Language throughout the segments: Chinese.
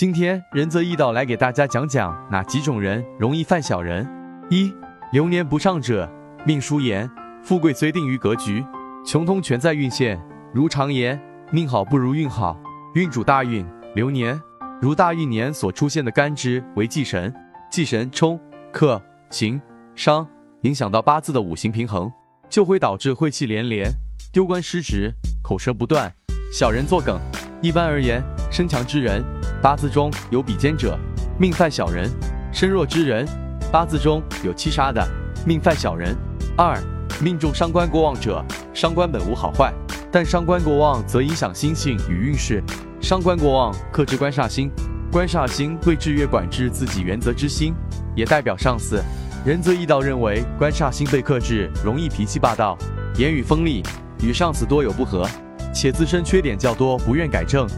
今天仁泽义道来给大家讲讲哪几种人容易犯小人。一、流年不上者，命书言，富贵虽定于格局，穷通全在运线。如常言，命好不如运好，运主大运，流年如大运年所出现的干支为忌神，忌神冲、克、刑、伤，影响到八字的五行平衡，就会导致晦气连连，丢官失职，口舌不断，小人作梗。一般而言，身强之人。八字中有比肩者，命犯小人；身弱之人，八字中有七杀的，命犯小人。二、命中伤官过旺者，伤官本无好坏，但伤官过旺则影响心性与运势。伤官过旺克制官煞星，官煞星会制约管制自己原则之心，也代表上司。仁则易道认为，官煞星被克制，容易脾气霸道，言语锋利，与上司多有不和，且自身缺点较多，不愿改正。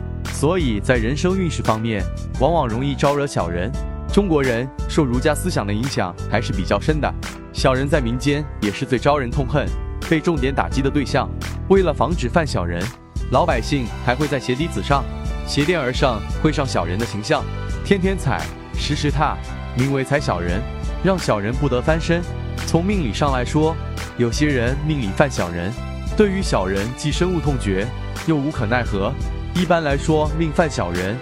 所以在人生运势方面，往往容易招惹小人。中国人受儒家思想的影响还是比较深的，小人在民间也是最招人痛恨、被重点打击的对象。为了防止犯小人，老百姓还会在鞋底子上、鞋垫儿上绘上小人的形象，天天踩，时时踏，名为踩小人，让小人不得翻身。从命理上来说，有些人命里犯小人，对于小人既深恶痛绝，又无可奈何。一般来说，命犯小人，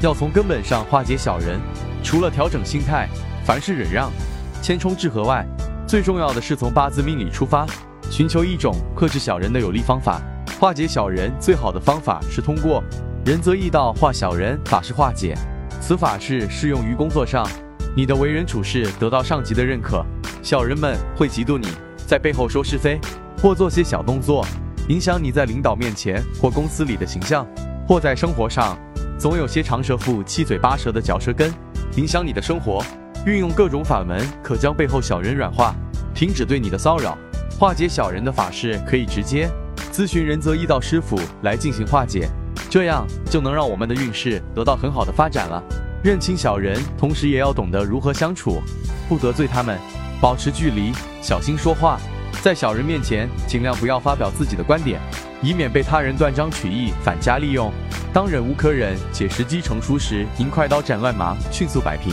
要从根本上化解小人，除了调整心态，凡事忍让、谦冲致和外，最重要的是从八字命理出发，寻求一种克制小人的有力方法。化解小人最好的方法是通过仁则易道化小人法式化解，此法式适用于工作上，你的为人处事得到上级的认可，小人们会嫉妒你，在背后说是非或做些小动作，影响你在领导面前或公司里的形象。或在生活上，总有些长舌妇七嘴八舌的嚼舌根，影响你的生活。运用各种法门，可将背后小人软化，停止对你的骚扰。化解小人的法事，可以直接咨询仁泽易道师傅来进行化解，这样就能让我们的运势得到很好的发展了。认清小人，同时也要懂得如何相处，不得罪他们，保持距离，小心说话。在小人面前，尽量不要发表自己的观点。以免被他人断章取义、反加利用。当忍无可忍且时机成熟时，应快刀斩乱麻，迅速摆平，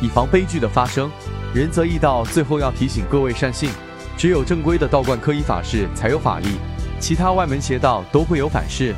以防悲剧的发生。仁则义道最后要提醒各位善信：只有正规的道观科仪法事才有法力，其他外门邪道都会有反噬。